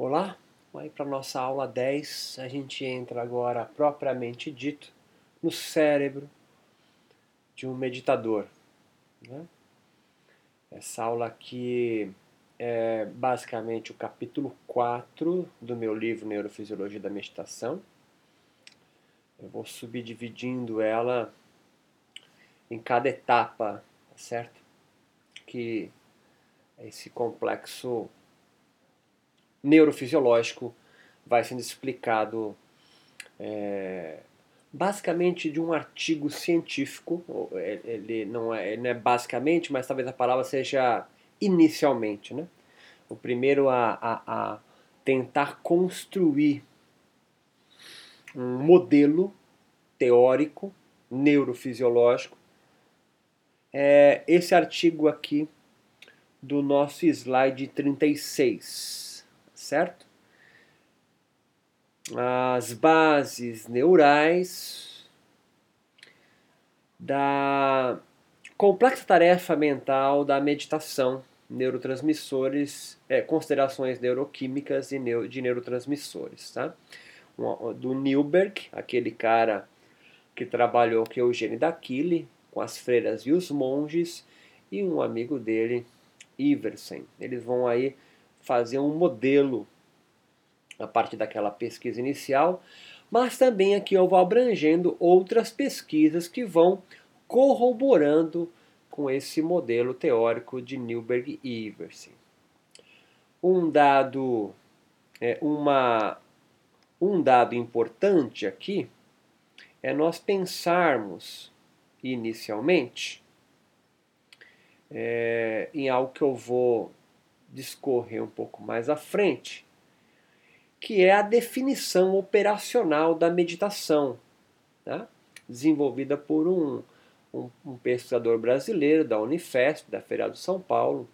Olá, aí para nossa aula 10, a gente entra agora propriamente dito no cérebro de um meditador. Né? Essa aula aqui é basicamente o capítulo 4 do meu livro Neurofisiologia da Meditação. Eu vou subdividindo ela em cada etapa, tá certo? Que esse complexo neurofisiológico vai sendo explicado é, basicamente de um artigo científico. Ele não, é, ele não é basicamente, mas talvez a palavra seja inicialmente. Né? O primeiro a, a, a tentar construir um modelo teórico neurofisiológico. É esse artigo aqui do nosso slide 36 certo? As bases neurais da complexa tarefa mental da meditação, neurotransmissores, é, considerações neuroquímicas e neo, de neurotransmissores, tá? Do Newberg, aquele cara que trabalhou com Eugênio Daquile, com as freiras e os monges, e um amigo dele, Iversen. Eles vão aí fazer um modelo a partir daquela pesquisa inicial, mas também aqui eu vou abrangendo outras pesquisas que vão corroborando com esse modelo teórico de Newberg e Iversen. Um dado, é, uma, um dado importante aqui é nós pensarmos inicialmente é, em algo que eu vou discorrer um pouco mais à frente, que é a definição operacional da meditação, tá? desenvolvida por um, um, um, pesquisador brasileiro da Unifesp, da Feira de São Paulo,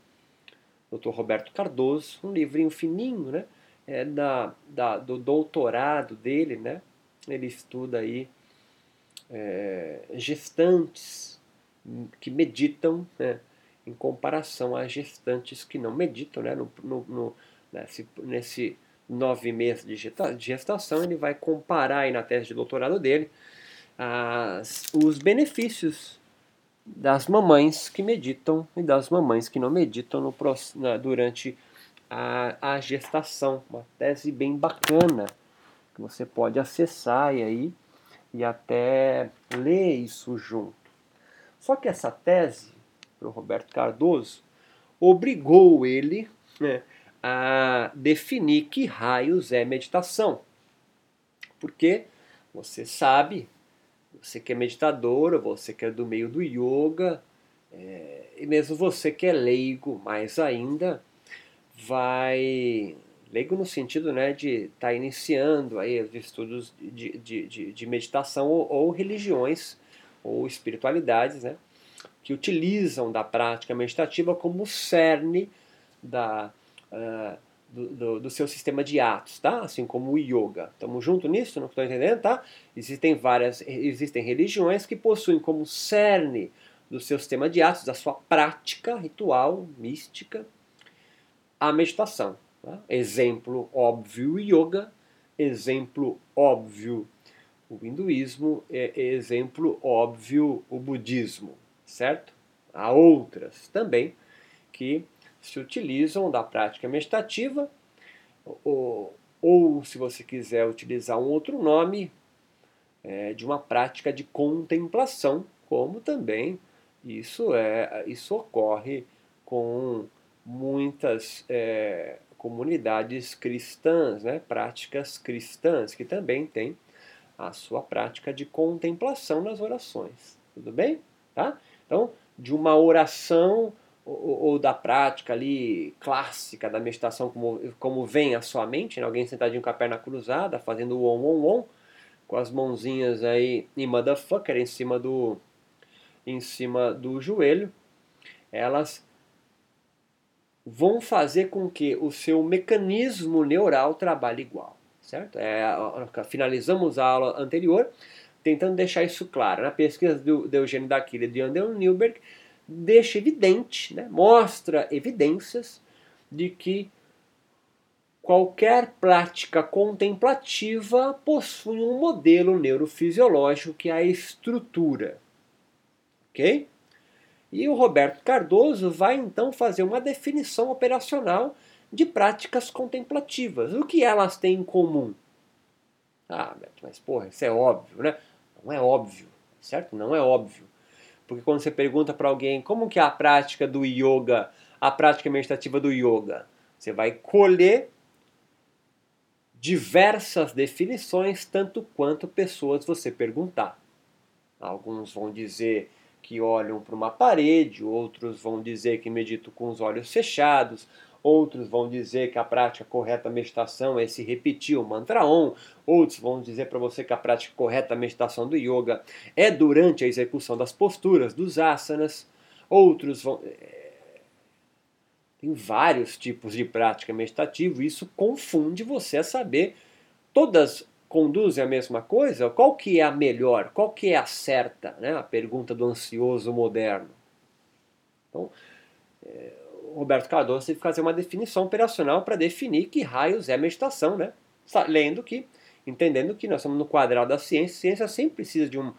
Dr. Roberto Cardoso, um livrinho fininho, né? É da, da, do doutorado dele, né? Ele estuda aí é, gestantes que meditam, né? Em comparação às gestantes que não meditam, né? no, no, no nesse, nesse nove meses de gestação, ele vai comparar aí na tese de doutorado dele as, os benefícios das mamães que meditam e das mamães que não meditam no, na, durante a, a gestação. Uma tese bem bacana que você pode acessar e aí e até ler isso junto. Só que essa tese Roberto Cardoso, obrigou ele né, a definir que raios é meditação. Porque você sabe, você que é meditadora, você que é do meio do yoga, é, e mesmo você que é leigo, mais ainda, vai leigo no sentido né, de estar tá iniciando aí os estudos de, de, de, de meditação ou, ou, religiões ou espiritualidades, né? Que utilizam da prática meditativa como cerne da, uh, do, do, do, seu sistema de atos, tá? Assim como o yoga. Estamos juntos nisso? Não estou entendendo, tá? Existem várias, existem religiões que possuem como cerne do seu sistema de atos, da sua prática ritual, mística, a meditação. Tá? Exemplo óbvio, o yoga. Exemplo óbvio, o hinduísmo. exemplo óbvio, o budismo certo? Há outras também que se utilizam da prática meditativa, ou, ou se você quiser utilizar um outro nome, é, de uma prática de contemplação, como também isso, é, isso ocorre com muitas é, comunidades cristãs, né? práticas cristãs, que também têm a sua prática de contemplação nas orações. Tudo bem? Tá? Então, de uma oração ou, ou, da prática ali clássica da meditação, como, como vem à sua mente, né? alguém sentadinho com a perna cruzada, fazendo o on, on, com as mãozinhas aí em motherfucker, em cima do, em cima do joelho, elas vão fazer com que o seu mecanismo neural trabalhe igual, certo? É, finalizamos a aula anterior tentando deixar isso claro. Na pesquisa do, do Eugênio Daquila e de Andrew Newberg, deixa evidente, né, mostra evidências de que qualquer prática contemplativa possui um modelo neurofisiológico que é a estrutura. Ok? E o Roberto Cardoso vai então fazer uma definição operacional de práticas contemplativas. O que elas têm em comum? Ah, mas porra, isso é óbvio, né? Não é óbvio, certo? Não é óbvio. Porque quando você pergunta para alguém como que é a prática do yoga, a prática meditativa do yoga, você vai colher diversas definições, tanto quanto pessoas você perguntar. Alguns vão dizer que olham para uma parede, outros vão dizer que meditam com os olhos fechados, outros vão dizer que a prática correta da meditação é se repetir o mantra Om, outros vão dizer para você que a prática correta da meditação do yoga é durante a execução das posturas, dos asanas, outros vão. É, tem vários tipos de prática meditativa, e isso confunde você a saber. Todas conduzem a mesma coisa? Qual que é a melhor? Qual que é a certa? Né? A pergunta do ansioso moderno. Então, é, Roberto Cardoso teve que fazer uma definição operacional para definir que raios é meditação, né? Lendo que, entendendo que nós estamos no quadrado da ciência, ciência sempre precisa de, um,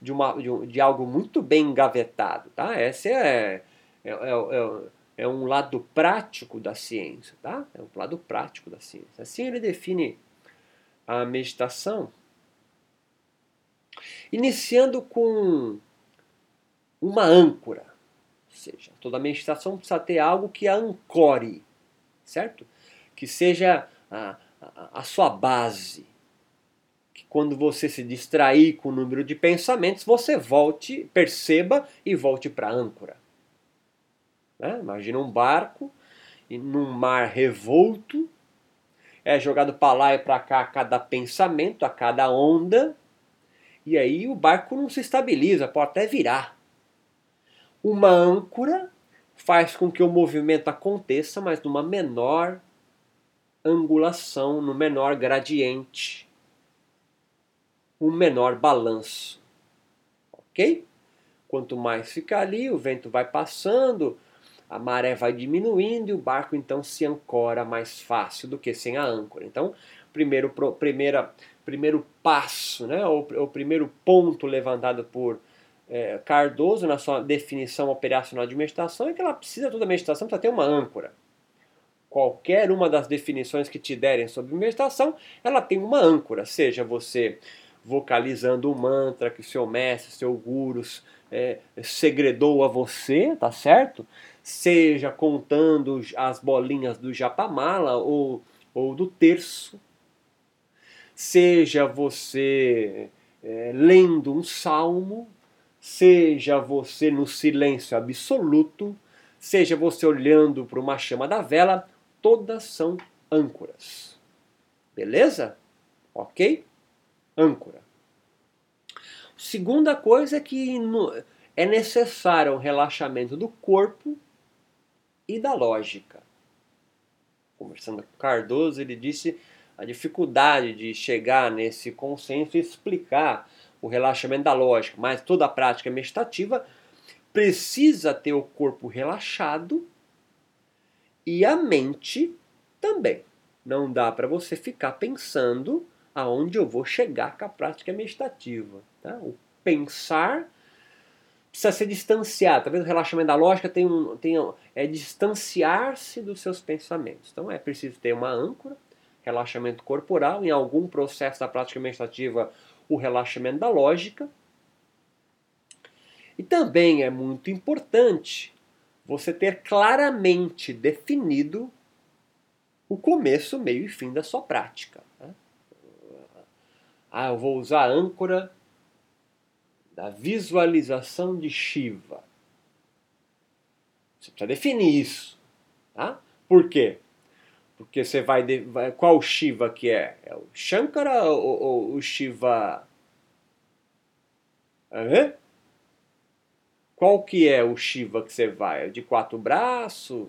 de, uma, de, um, de algo muito bem engavetado, tá? Esse é, é, é, é, é um lado prático da ciência, tá? É um lado prático da ciência. Assim ele define a meditação, iniciando com uma âncora seja, toda meditação precisa ter algo que a ancore, certo? Que seja a, a, a sua base. Que quando você se distrair com o número de pensamentos, você volte, perceba e volte para a âncora. Né? Imagina um barco num mar revolto, é jogado para lá e para cá a cada pensamento, a cada onda, e aí o barco não se estabiliza, pode até virar. Uma âncora faz com que o movimento aconteça, mas numa menor angulação, no menor gradiente, um menor balanço. Ok? Quanto mais fica ali, o vento vai passando, a maré vai diminuindo e o barco então se ancora mais fácil do que sem a âncora. Então, primeiro, primeira, primeiro passo, né, o, o primeiro ponto levantado por é, Cardoso, na sua definição operacional de meditação, é que ela precisa, toda meditação precisa ter uma âncora. Qualquer uma das definições que te derem sobre meditação, ela tem uma âncora, seja você vocalizando o mantra que seu mestre, seu guru é, segredou a você, tá certo? Seja contando as bolinhas do japamala ou, ou do terço, seja você é, lendo um salmo, seja você no silêncio absoluto, seja você olhando para uma chama da vela, todas são âncoras. Beleza? Ok? Âncora. Segunda coisa é que é necessário um relaxamento do corpo e da lógica. Conversando com Cardoso, ele disse a dificuldade de chegar nesse consenso e explicar o relaxamento da lógica, mas toda a prática meditativa precisa ter o corpo relaxado e a mente também. Não dá para você ficar pensando aonde eu vou chegar com a prática meditativa. Tá? O pensar precisa ser distanciado. Talvez o relaxamento da lógica um, um, é distanciar-se dos seus pensamentos. Então é preciso ter uma âncora, relaxamento corporal. Em algum processo da prática meditativa, o relaxamento da lógica. E também é muito importante você ter claramente definido o começo, meio e fim da sua prática. Né? Ah, eu vou usar a âncora da visualização de Shiva. Você precisa definir isso. Tá? Por quê? Porque você vai, de, vai qual Shiva que é? É o Shankara ou, ou o Shiva? Uhum. Qual que é o Shiva que você vai? É o de quatro braços?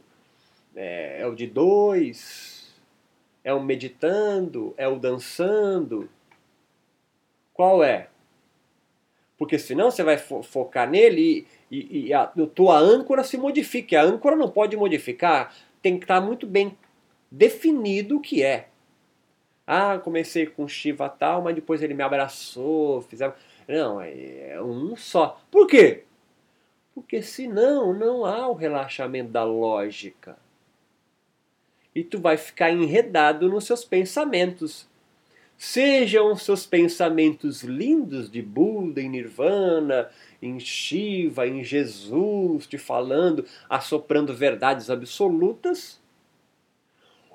É, é o de dois? É o meditando? É o dançando? Qual é? Porque senão você vai fo focar nele e, e, e a, tua âncora se modifica. A âncora não pode modificar, tem que estar muito bem definido o que é. Ah, comecei com Shiva tal, mas depois ele me abraçou, fizemos. Não, é um só. Por quê? Porque senão não há o relaxamento da lógica. E tu vai ficar enredado nos seus pensamentos. Sejam seus pensamentos lindos de Buda, em Nirvana, em Shiva, em Jesus, te falando, assoprando verdades absolutas,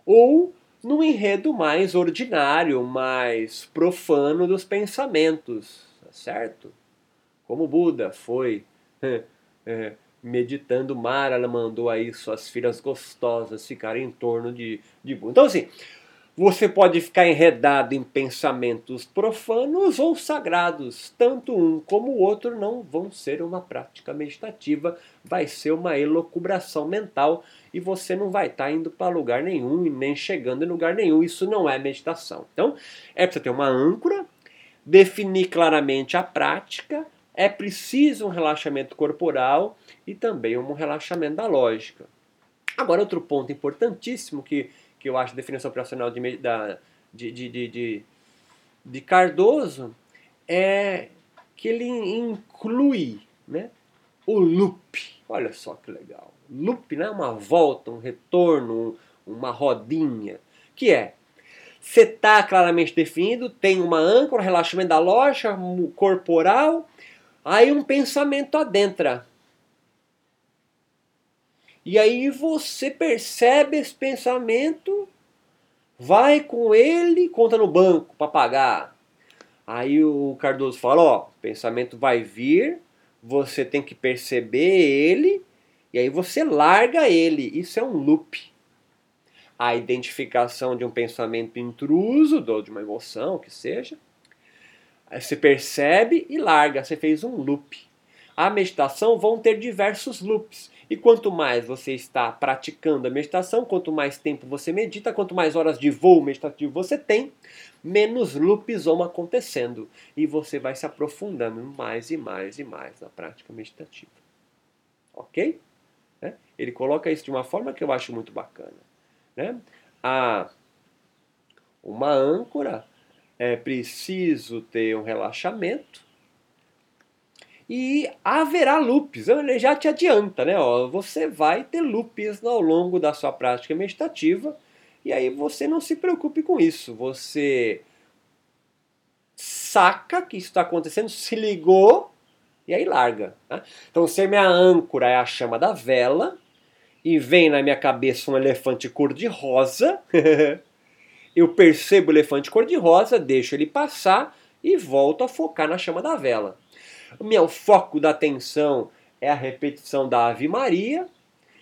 ou no enredo mais ordinário, mais profano dos pensamentos, tá certo? Como Buda foi é, meditando, Mara ela mandou aí suas filhas gostosas ficarem em torno de, de Buda. Então assim, você pode ficar enredado em pensamentos profanos ou sagrados. Tanto um como o outro não vão ser uma prática meditativa, vai ser uma elocubração mental e você não vai estar tá indo para lugar nenhum e nem chegando em lugar nenhum. Isso não é meditação. Então, é preciso ter uma âncora, definir claramente a prática, é preciso um relaxamento corporal e também um relaxamento da lógica. Agora, outro ponto importantíssimo que que eu acho a definição operacional de, da, de, de, de, de, de Cardoso, é que ele inclui né, o loop. Olha só que legal. Loop, né? Uma volta, um retorno, uma rodinha. Que é, você está claramente definido, tem uma âncora, relaxamento da loja, corporal, aí um pensamento adentra. E aí você percebe esse pensamento, vai com ele, conta no banco para pagar. Aí o Cardoso fala, ó, o pensamento vai vir, você tem que perceber ele, e aí você larga ele. Isso é um loop. A identificação de um pensamento intruso, de uma emoção, que seja. Aí você percebe e larga, você fez um loop. A meditação vão ter diversos loops. E quanto mais você está praticando a meditação, quanto mais tempo você medita, quanto mais horas de voo meditativo você tem, menos loops vão acontecendo. E você vai se aprofundando mais e mais e mais na prática meditativa. Ok? Né? Ele coloca isso de uma forma que eu acho muito bacana. Né? A, uma âncora é preciso ter um relaxamento e haverá loops. Ele já te adianta, né? Ó, você vai ter loops ao longo da sua prática meditativa. E aí você não se preocupe com isso. Você saca que isso está acontecendo, se ligou e aí larga. Né? Então, se minha âncora é a chama da vela e vem na minha cabeça um elefante cor-de-rosa, eu percebo o elefante cor-de-rosa, deixo ele passar e volto a focar na chama da vela. Meu foco da atenção é a repetição da Ave Maria,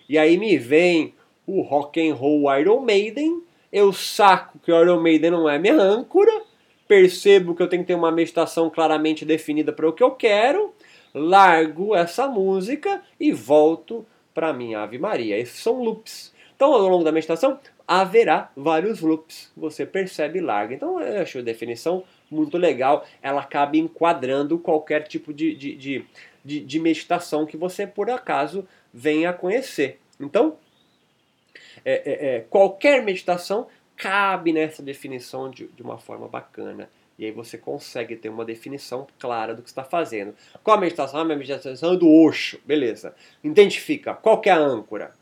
e aí me vem o rock and roll Iron Maiden, eu saco que o Iron Maiden não é minha âncora, percebo que eu tenho que ter uma meditação claramente definida para o que eu quero, largo essa música e volto para minha Ave Maria. Esses são loops. Então, ao longo da meditação, haverá vários loops. Você percebe e larga. Então, eu acho a definição muito legal. Ela acaba enquadrando qualquer tipo de, de, de, de, de meditação que você, por acaso, venha a conhecer. Então, é, é, é, qualquer meditação cabe nessa definição de, de uma forma bacana. E aí você consegue ter uma definição clara do que está fazendo. Qual a meditação? Ah, a meditação é do Osho. Beleza. Identifica. Qual que é a âncora?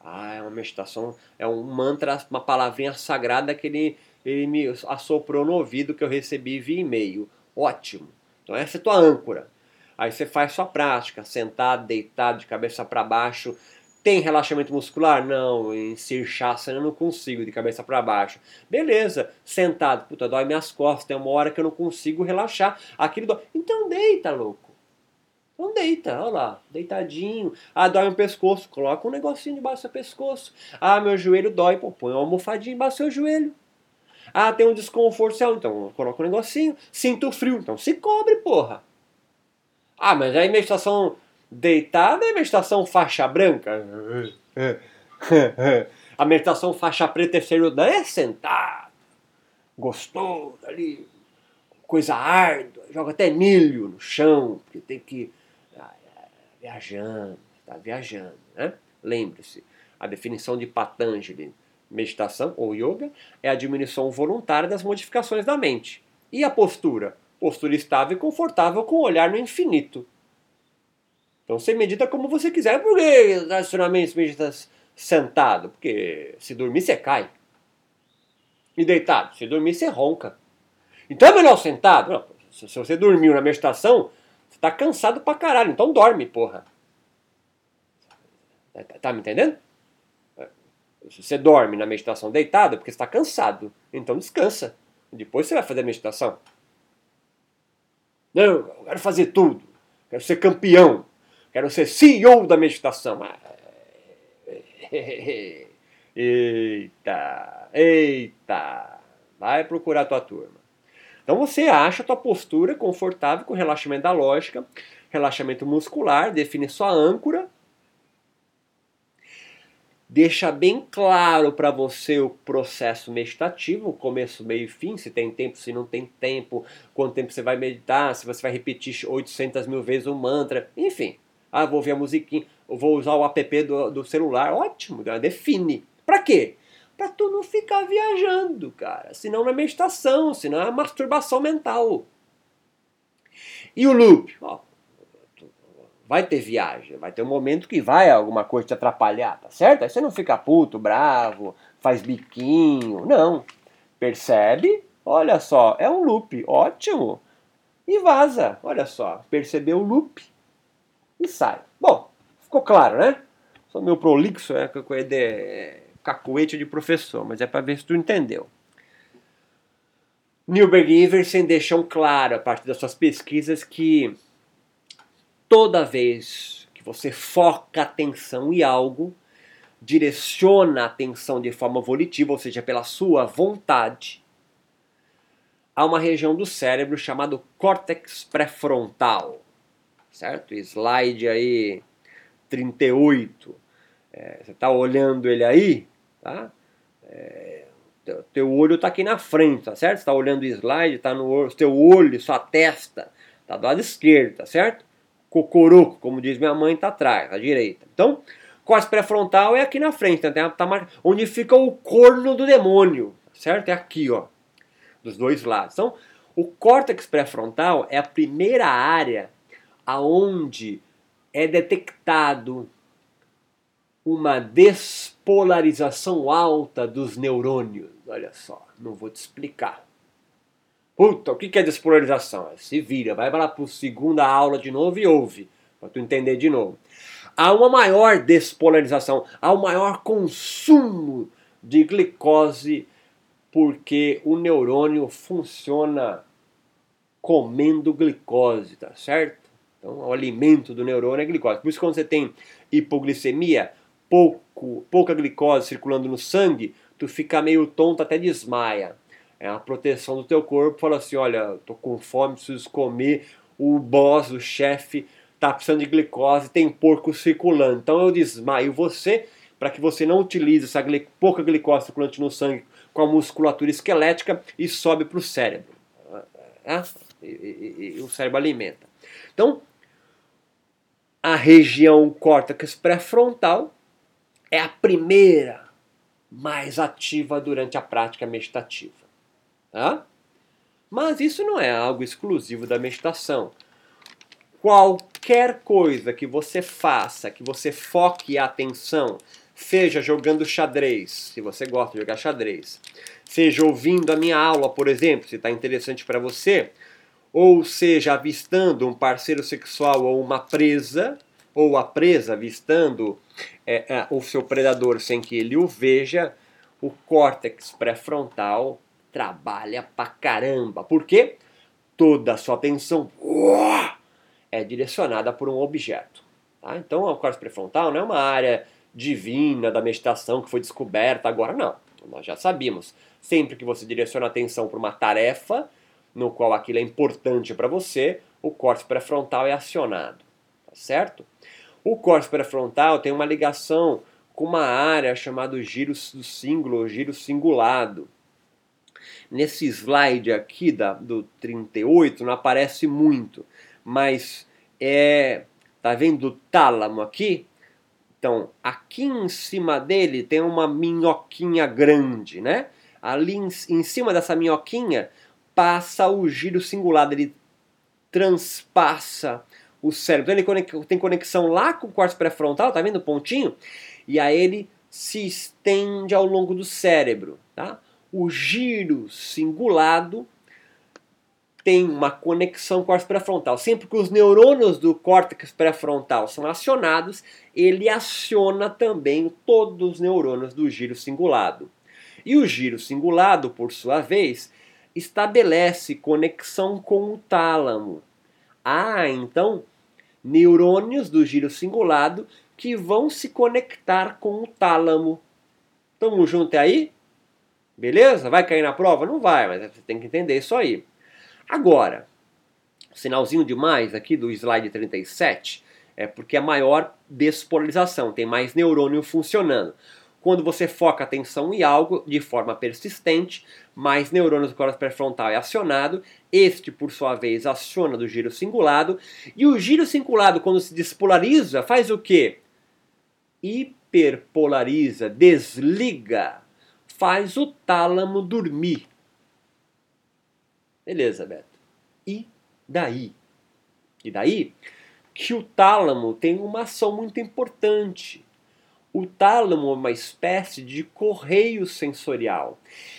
Ah, é uma meditação, é um mantra, uma palavrinha sagrada que ele ele me assoprou no ouvido que eu recebi via e-mail. Ótimo. Então essa é a tua âncora. Aí você faz sua prática, sentado, deitado, de cabeça para baixo. Tem relaxamento muscular? Não, em Sirshasana eu não consigo, de cabeça para baixo. Beleza, sentado, puta, dói minhas costas, tem uma hora que eu não consigo relaxar. Aquilo dói. Então deita, louco. Então deita, olha lá, deitadinho. Ah, dói no pescoço, coloca um negocinho debaixo do seu pescoço. Ah, meu joelho dói, pô, põe uma almofadinha embaixo do seu joelho. Ah, tem um desconforto, então coloca um negocinho. Sinto frio, então se cobre, porra. Ah, mas aí meditação deitada é meditação faixa branca? A meditação faixa preta terceiro dan é sentado, gostoso ali, coisa árdua, joga até milho no chão, porque tem que ah, viajando, tá viajando, né? Lembre-se, a definição de Patanjali meditação ou yoga é a diminuição voluntária das modificações da mente. E a postura? Postura estável e confortável com o olhar no infinito. Então você medita como você quiser. Por que tradicionalmente medita sentado? Porque se dormir você cai. E deitado? Se dormir você ronca. Então é melhor sentado? Não, se você dormiu na meditação, você tá cansado pra caralho. Então dorme, porra. Tá, tá me entendendo? Se você dorme na meditação deitado, é porque está cansado. Então descansa. Depois você vai fazer a meditação. Não, eu quero fazer tudo. Quero ser campeão. Quero ser CEO da meditação. Ah, eita, eita. Vai procurar a tua turma. Então você acha a tua postura confortável com relaxamento da lógica, relaxamento muscular, define sua âncora deixa bem claro para você o processo meditativo, começo, meio e fim, se tem tempo, se não tem tempo, quanto tempo você vai meditar, se você vai repetir 800 mil vezes o mantra, enfim. Ah, vou ouvir a musiquinha, vou usar o app do, do celular, ótimo, define. Para quê? Para tu não ficar viajando, cara. Senão não é meditação, senão é masturbação mental. E o loop? Ó, vai ter viagem, vai ter um momento que vai alguma coisa te atrapalhar, tá certo? Aí você não fica puto, bravo, faz biquinho, não. Percebe? Olha só, é um loop, ótimo. E vaza, olha só, percebeu o loop e sai. Bom, ficou claro, né? Sou meio prolixo, é, é cacuete de professor, mas é para ver se tu entendeu. Newberg e Iversen deixam claro, a partir das suas pesquisas, que toda vez que você foca a atenção em algo, direciona a atenção de forma volitiva, ou seja, pela sua vontade, há uma região do cérebro chamado córtex pré-frontal, certo? Slide aí 38. É, você está olhando ele aí, tá? É, teu, teu olho está aqui na frente, tá certo? Você está olhando o slide, está no teu olho, sua testa, está do lado esquerdo, tá certo? Cocoroco, como diz minha mãe, está atrás, à direita. Então, córtex pré-frontal é aqui na frente, tá, tá, onde fica o corno do demônio, certo? É aqui, ó, dos dois lados. Então, o córtex pré-frontal é a primeira área aonde é detectado uma despolarização alta dos neurônios. Olha só, não vou te explicar. Puta, o que é despolarização? Se vira, vai para a segunda aula de novo e ouve, para tu entender de novo. Há uma maior despolarização, há um maior consumo de glicose, porque o neurônio funciona comendo glicose, tá certo? Então, o alimento do neurônio é glicose. Por isso, quando você tem hipoglicemia, pouco, pouca glicose circulando no sangue, tu fica meio tonto até desmaia é a proteção do teu corpo, fala assim, olha, tô com fome, preciso comer, o boss, o chefe, tá precisando de glicose, tem porco circulando. Então eu desmaio você para que você não utilize essa pouca glicose circulante no sangue com a musculatura esquelética e sobe para o cérebro. É? E, e, e, o cérebro alimenta. Então, a região córtex pré-frontal é a primeira mais ativa durante a prática meditativa. Tá? Mas isso não é algo exclusivo da meditação. Qualquer coisa que você faça, que você foque a atenção, seja jogando xadrez, se você gosta de jogar xadrez, seja ouvindo a minha aula, por exemplo, se está interessante para você, ou seja avistando um parceiro sexual ou uma presa, ou a presa avistando é, é, o seu predador sem que ele o veja, o córtex pré-frontal trabalha pra caramba. porque Toda a sua atenção é direcionada por um objeto. Tá? Então, o córtex pré-frontal não é uma área divina da meditação que foi descoberta agora, não. Nós já sabíamos. Sempre que você direciona a atenção para uma tarefa, no qual aquilo é importante para você, o córtex pré-frontal é acionado. Tá certo? O córtex pré-frontal tem uma ligação com uma área chamada giro do símbolo, giro singulado. Nesse slide aqui da, do 38 não aparece muito, mas é, tá vendo o tálamo aqui? Então, aqui em cima dele tem uma minhoquinha grande, né? Ali em, em cima dessa minhoquinha passa o giro singular, ele transpassa o cérebro. Então ele tem conexão lá com o córtex pré-frontal, tá vendo o pontinho? E aí ele se estende ao longo do cérebro, tá? O giro singulado tem uma conexão com o córtex pré-frontal. Sempre que os neurônios do córtex pré-frontal são acionados, ele aciona também todos os neurônios do giro singulado. E o giro singulado, por sua vez, estabelece conexão com o tálamo. Há, então, neurônios do giro singulado que vão se conectar com o tálamo. Tamo junto aí? Beleza? Vai cair na prova? Não vai, mas você tem que entender isso aí. Agora, sinalzinho de mais aqui do slide 37 é porque é maior despolarização, tem mais neurônio funcionando. Quando você foca a atenção em algo de forma persistente, mais neurônios do córtex pré-frontal é acionado, este por sua vez aciona do giro cingulado, e o giro cingulado quando se despolariza faz o quê? Hiperpolariza, desliga, faz o tálamo dormir. Beleza, Beto. E daí? E daí que o tálamo tem uma ação muito importante. O tálamo é uma espécie de correio sensorial.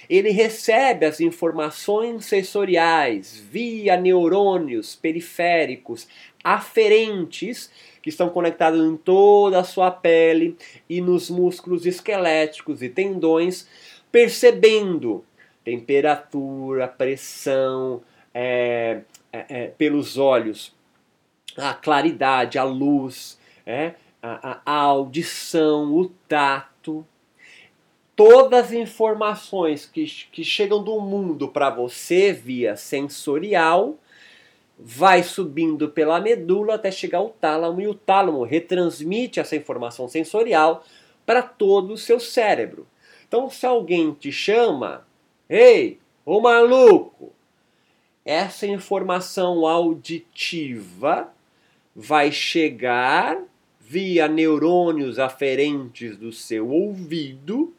Ele recebe as informações sensoriais via neurônios periféricos aferentes que estão conectados em toda a sua pele e nos músculos esqueléticos e tendões, percebendo temperatura, pressão, é, é, é, pelos olhos, a claridade, a luz, é, a, a audição, o tato. Todas as informações que, que chegam do mundo para você via sensorial vai subindo pela medula até chegar ao tálamo e o tálamo retransmite essa informação sensorial para todo o seu cérebro. Então, se alguém te chama, Ei, ô maluco! Essa informação auditiva vai chegar via neurônios aferentes do seu ouvido,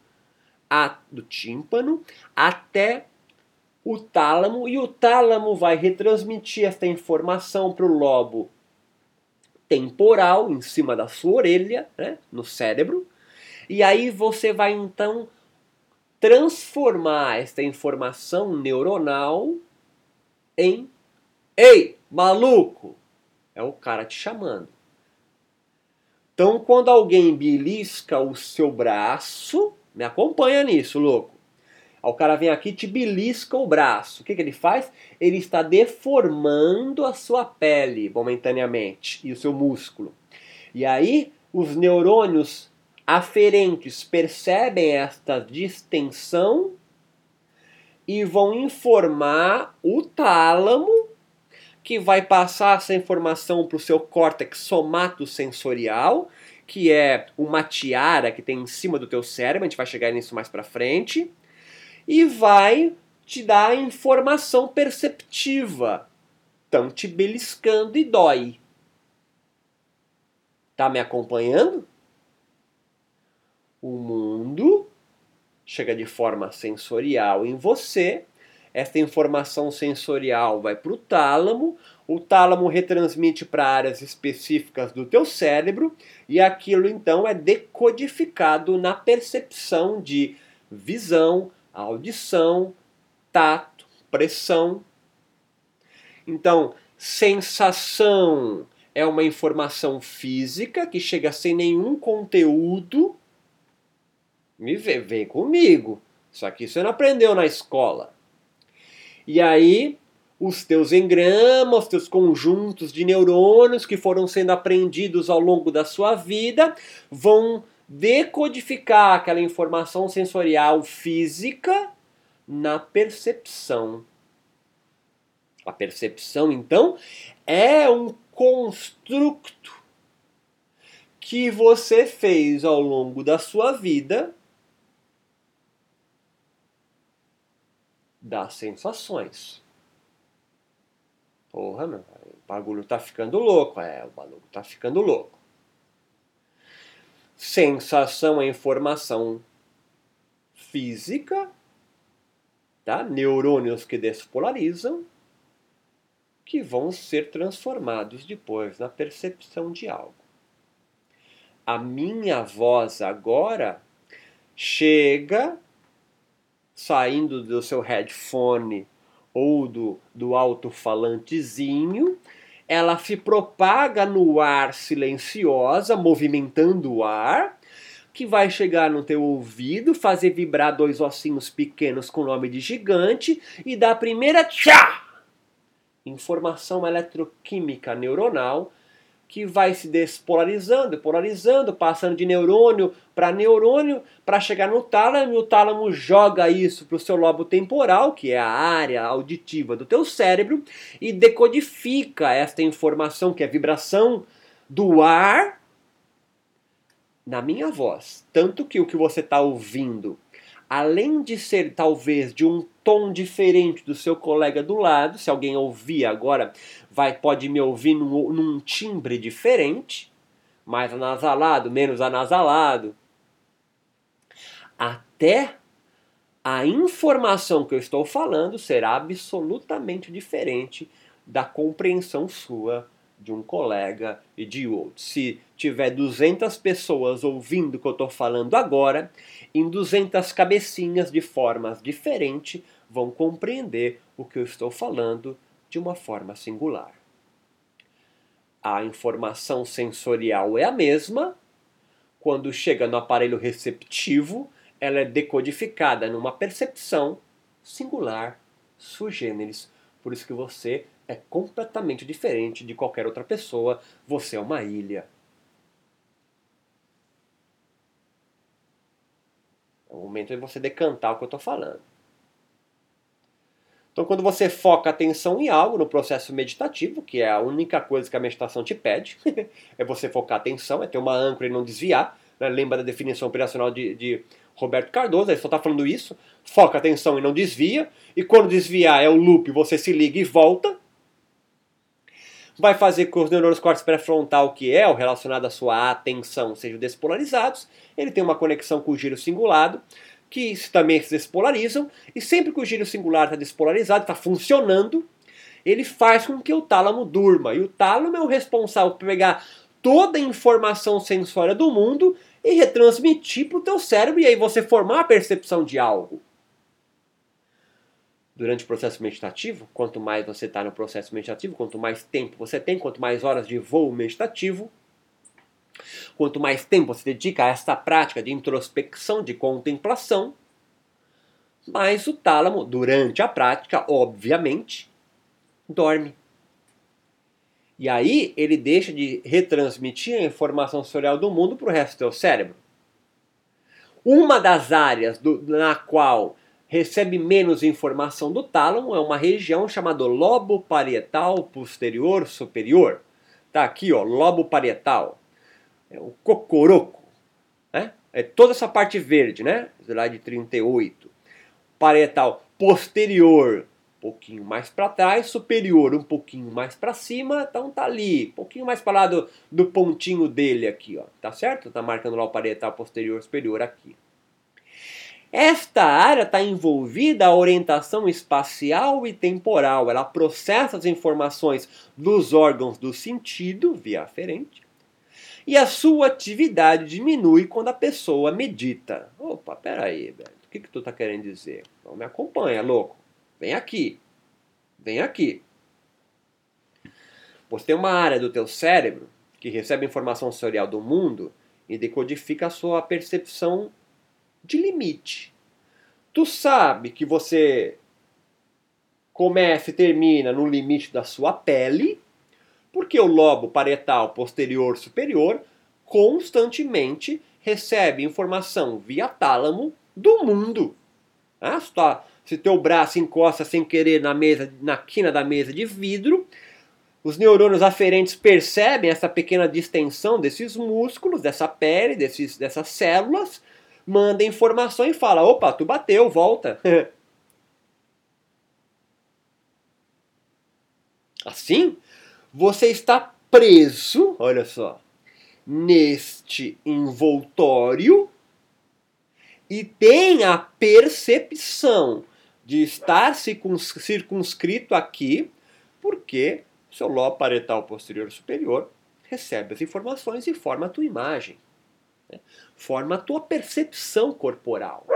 a, do tímpano, até o tálamo, e o tálamo vai retransmitir esta informação para o lobo temporal, em cima da sua orelha, né, no cérebro, e aí você vai então transformar esta informação neuronal em Ei, maluco! É o cara te chamando. Então, quando alguém belisca o seu braço, me acompanha nisso, louco. O cara vem aqui e te belisca o braço. O que, que ele faz? Ele está deformando a sua pele momentaneamente e o seu músculo. E aí, os neurônios aferentes percebem esta distensão e vão informar o tálamo, que vai passar essa informação para o seu córtex somatosensorial, que é uma tiara que tem em cima do teu cérebro, a gente vai chegar nisso mais para frente, e vai te dar informação perceptiva. Estão te beliscando e dói. Tá me acompanhando? o mundo chega de forma sensorial em você. Esta informação sensorial vai para o tálamo, o tálamo retransmite para áreas específicas do teu cérebro e aquilo então é decodificado na percepção de visão, audição, tato, pressão. Então, sensação é uma informação física que chega sem nenhum conteúdo me vê, vem comigo. Isso aqui você não aprendeu na escola. E aí, os teus engramas, os teus conjuntos de neurônios que foram sendo aprendidos ao longo da sua vida vão decodificar aquela informação sensorial física na percepção. A percepção, então, é um construto que você fez ao longo da sua vida das sensações. Porra, meu, o bagulho tá ficando louco. É, o bagulho tá ficando louco. Sensação é informação física, tá? neurônios que despolarizam, que vão ser transformados depois na percepção de algo. A minha voz agora chega saindo do seu headphone ou do, do alto-falantezinho, ela se propaga no ar silenciosa, movimentando o ar, que vai chegar no teu ouvido, fazer vibrar dois ossinhos pequenos com nome de gigante e dar a primeira tchá! Informação eletroquímica neuronal que vai se despolarizando, polarizando, passando de neurônio para neurônio, para chegar no tálamo, e o tálamo joga isso para o seu lobo temporal, que é a área auditiva do teu cérebro, e decodifica esta informação, que é vibração do ar, na minha voz. Tanto que o que você está ouvindo além de ser talvez de um tom diferente do seu colega do lado, se alguém ouvir agora, vai pode me ouvir num, num timbre diferente, mais anasalado, menos anasalado. Até a informação que eu estou falando será absolutamente diferente da compreensão sua de um colega e de outro. Se tiver 200 pessoas ouvindo o que eu estou falando agora, em 200 cabecinhas de formas diferentes vão compreender o que eu estou falando de uma forma singular. A informação sensorial é a mesma, quando chega no aparelho receptivo, ela é decodificada numa percepção singular, sui generis. Por isso que você é completamente diferente de qualquer outra pessoa, você é uma ilha. É o momento de você decantar o que eu estou falando. Então, quando você foca a atenção em algo no processo meditativo, que é a única coisa que a meditação te pede, é você focar a atenção, é ter uma âncora e não desviar. Né? Lembra da definição operacional de, de Roberto Cardoso, ele só está falando isso. Foca a atenção e não desvia. E quando desviar é o loop, você se liga e volta vai fazer com que os neurônios cortes pré-frontal, que é o relacionado à sua atenção, sejam despolarizados. Ele tem uma conexão com o giro cingulado, que também se despolarizam, e sempre que o giro singular está despolarizado, está funcionando, ele faz com que o tálamo durma. E o tálamo é o responsável por pegar toda a informação sensória do mundo e retransmitir para o teu cérebro, e aí você formar a percepção de algo durante o processo meditativo, quanto mais você está no processo meditativo, quanto mais tempo você tem, quanto mais horas de voo meditativo, quanto mais tempo você dedica a esta prática de introspecção, de contemplação, mais o tálamo, durante a prática, obviamente, dorme. E aí ele deixa de retransmitir a informação sensorial do mundo para o resto do seu cérebro. Uma das áreas do, na qual recebe menos informação do tálamo, é uma região chamada lobo parietal posterior superior. Tá aqui, ó, lobo parietal. É o cocoroco, né? É toda essa parte verde, né? Slide 38. Parietal posterior, um pouquinho mais para trás, superior um pouquinho mais para cima, então tá ali, um pouquinho mais para lá do, do pontinho dele aqui, ó. Tá certo? Tá marcando lá o parietal posterior superior aqui. Esta área está envolvida a orientação espacial e temporal. Ela processa as informações dos órgãos do sentido, via aferente, e a sua atividade diminui quando a pessoa medita. Opa, peraí, velho. O que, que tu está querendo dizer? Não me acompanha, louco. Vem aqui. Vem aqui. Você tem uma área do teu cérebro que recebe informação sensorial do mundo e decodifica a sua percepção de limite. Tu sabe que você começa e termina no limite da sua pele, porque o lobo parietal posterior superior constantemente recebe informação via tálamo do mundo. Ah, se, tá, se teu braço encosta sem querer na mesa, na quina da mesa de vidro, os neurônios aferentes percebem essa pequena distensão desses músculos, dessa pele, desses, dessas células, manda informação e fala: opa, tu bateu, volta. assim, você está preso, olha só, neste envoltório e tem a percepção de estar circunscrito aqui, porque seu lobo paretal posterior superior recebe as informações e forma a tua imagem. Né? Forma a tua percepção corporal.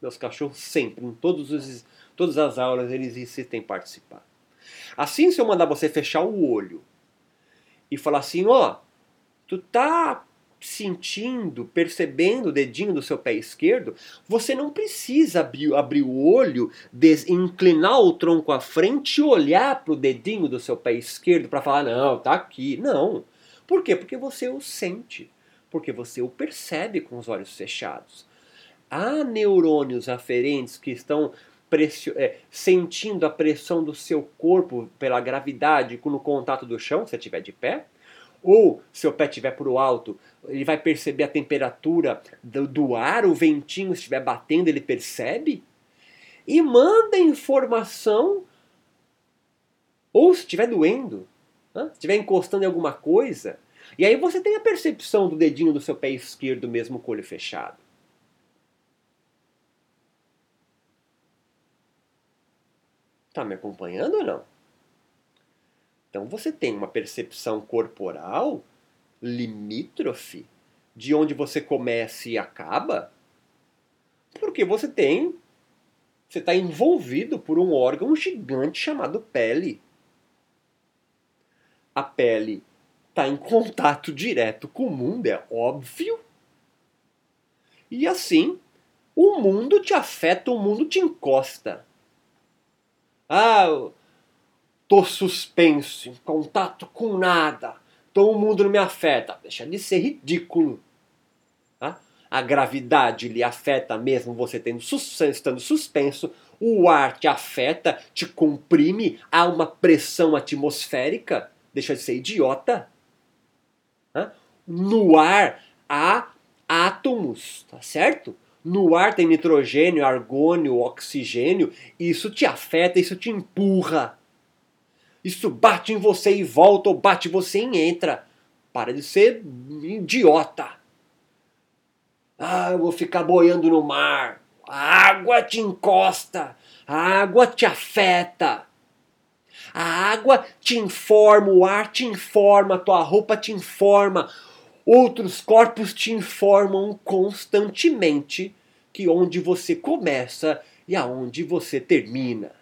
Meus cachorros sempre, em todos os, todas as aulas, eles insistem em participar. Assim, se eu mandar você fechar o olho e falar assim, ó, tu tá sentindo, percebendo o dedinho do seu pé esquerdo, você não precisa abrir, abrir o olho, des, inclinar o tronco à frente e olhar para o dedinho do seu pé esquerdo para falar, não, tá aqui. Não. Por quê? Porque você o sente. Porque você o percebe com os olhos fechados. Há neurônios aferentes que estão é, sentindo a pressão do seu corpo pela gravidade no contato do chão, se estiver de pé, ou se o pé estiver para o alto, ele vai perceber a temperatura do, do ar, o ventinho estiver batendo, ele percebe e manda informação. Ou se estiver doendo, né? se estiver encostando em alguma coisa, e aí você tem a percepção do dedinho do seu pé esquerdo mesmo com o olho fechado. Está me acompanhando ou não? Então você tem uma percepção corporal limítrofe de onde você começa e acaba, porque você tem. Você está envolvido por um órgão gigante chamado pele. A pele está em contato direto com o mundo, é óbvio. E assim, o mundo te afeta, o mundo te encosta. Ah, tô suspenso, em contato com nada. Então o mundo não me afeta. Deixa de ser ridículo. Tá? A gravidade lhe afeta mesmo você tendo estando suspenso. O ar te afeta, te comprime. Há uma pressão atmosférica. Deixa de ser idiota. Tá? No ar há átomos, tá certo? No ar tem nitrogênio, argônio, oxigênio. Isso te afeta, isso te empurra. Isso bate em você e volta, ou bate você e entra. Para de ser idiota. Ah, eu vou ficar boiando no mar. A água te encosta. A água te afeta. A água te informa, o ar te informa, a tua roupa te informa, outros corpos te informam constantemente que onde você começa e aonde você termina.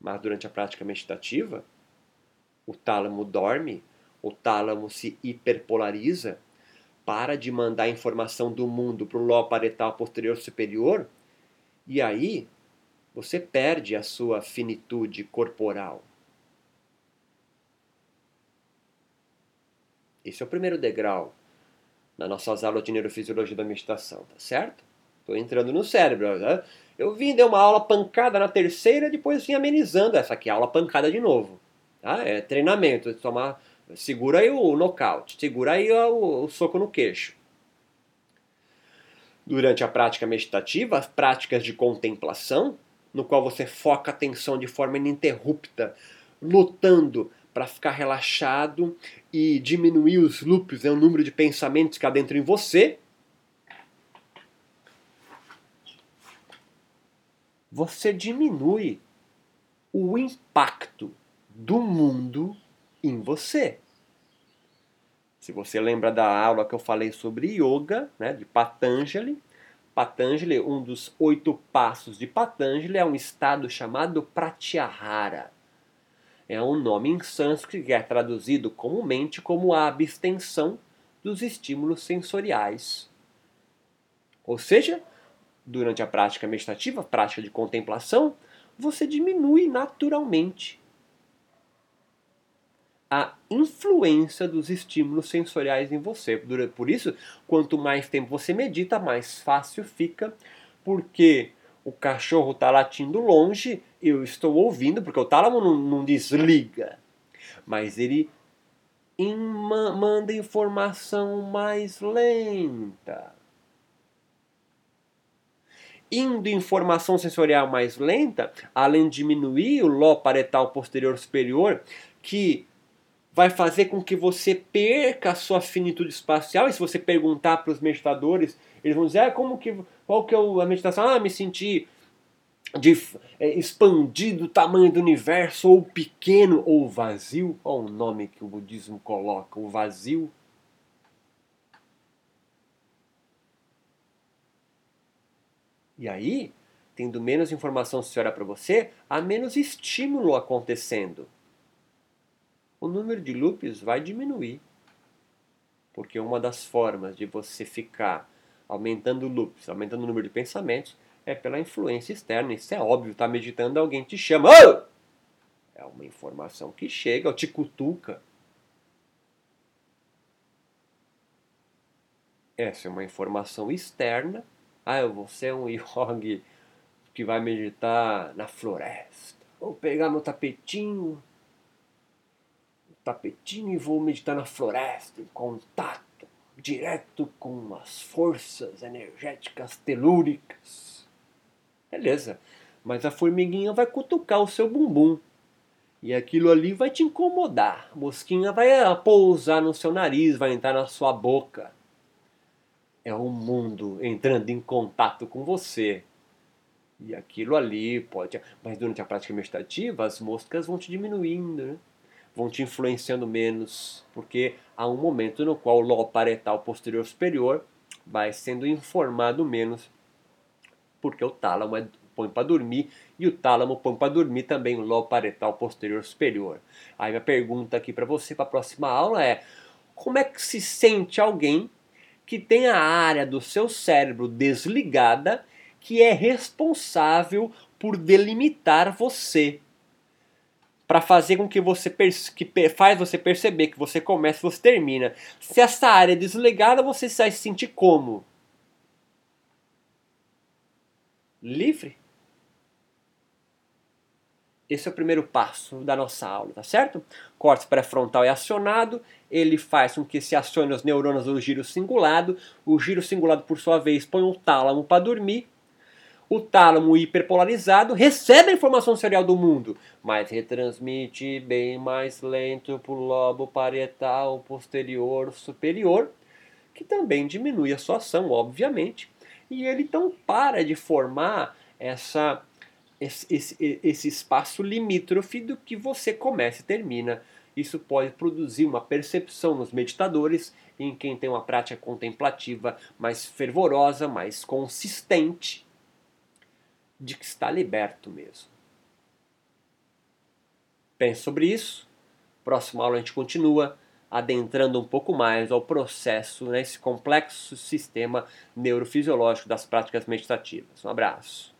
Mas durante a prática meditativa, o tálamo dorme, o tálamo se hiperpolariza, para de mandar informação do mundo para o lobo paretal posterior superior, e aí você perde a sua finitude corporal. Esse é o primeiro degrau nas nossas aulas de neurofisiologia da meditação, tá certo? Estou entrando no cérebro. Né? Eu vim, dei uma aula pancada na terceira, depois vim amenizando essa aqui, aula pancada de novo. Tá? É treinamento, tomar, segura aí o nocaute, segura aí o, o soco no queixo. Durante a prática meditativa, as práticas de contemplação, no qual você foca a atenção de forma ininterrupta, lutando para ficar relaxado e diminuir os loops, né, o número de pensamentos que há dentro em você, você diminui o impacto do mundo em você. Se você lembra da aula que eu falei sobre yoga, né, de Patanjali, Patanjali, um dos oito passos de Patanjali é um estado chamado Pratyahara. É um nome em sânscrito que é traduzido comumente como a abstenção dos estímulos sensoriais. Ou seja, durante a prática meditativa, prática de contemplação, você diminui naturalmente a influência dos estímulos sensoriais em você. Por isso, quanto mais tempo você medita, mais fácil fica, porque o cachorro está latindo longe, eu estou ouvindo, porque o tálamo não, não desliga, mas ele manda informação mais lenta indo informação sensorial mais lenta, além de diminuir o lobo paretal posterior superior, que vai fazer com que você perca a sua finitude espacial. E se você perguntar para os meditadores, eles vão dizer: ah, como que, qual que é a meditação? Ah, me senti de é, expandido o tamanho do universo, ou pequeno, ou vazio. Olha o nome que o budismo coloca: o vazio. E aí, tendo menos informação se olhar para você, há menos estímulo acontecendo. O número de loops vai diminuir. Porque uma das formas de você ficar aumentando loops, aumentando o número de pensamentos, é pela influência externa. Isso é óbvio, tá meditando, alguém te chama. Oh! É uma informação que chega, te cutuca. Essa é uma informação externa ah, eu vou ser um yogi que vai meditar na floresta. Vou pegar meu tapetinho, tapetinho e vou meditar na floresta, em contato direto com as forças energéticas telúricas. Beleza, mas a formiguinha vai cutucar o seu bumbum. E aquilo ali vai te incomodar. A mosquinha vai pousar no seu nariz, vai entrar na sua boca é o mundo entrando em contato com você. E aquilo ali pode. Mas durante a prática meditativa, as moscas vão te diminuindo, né? vão te influenciando menos, porque há um momento no qual o lobo paretal posterior superior vai sendo informado menos, porque o tálamo é, põe para dormir e o tálamo põe para dormir também o lobo paretal posterior superior. Aí minha pergunta aqui para você para a próxima aula é: como é que se sente alguém que tem a área do seu cérebro desligada que é responsável por delimitar você. Para fazer com que você que faz você perceber que você começa e você termina. Se essa área é desligada, você vai se sentir como? Livre? Esse é o primeiro passo da nossa aula, tá certo? Córtex pré-frontal é acionado, ele faz com que se acione os neurônios do giro cingulado, o giro cingulado, por sua vez, põe o tálamo para dormir, o tálamo hiperpolarizado recebe a informação sensorial do mundo, mas retransmite bem mais lento para o lobo parietal posterior superior, que também diminui a sua ação, obviamente, e ele então para de formar essa esse, esse, esse espaço limítrofe do que você começa e termina. Isso pode produzir uma percepção nos meditadores, em quem tem uma prática contemplativa mais fervorosa, mais consistente, de que está liberto mesmo. Pense sobre isso. Próxima aula a gente continua adentrando um pouco mais ao processo, nesse né, complexo sistema neurofisiológico das práticas meditativas. Um abraço.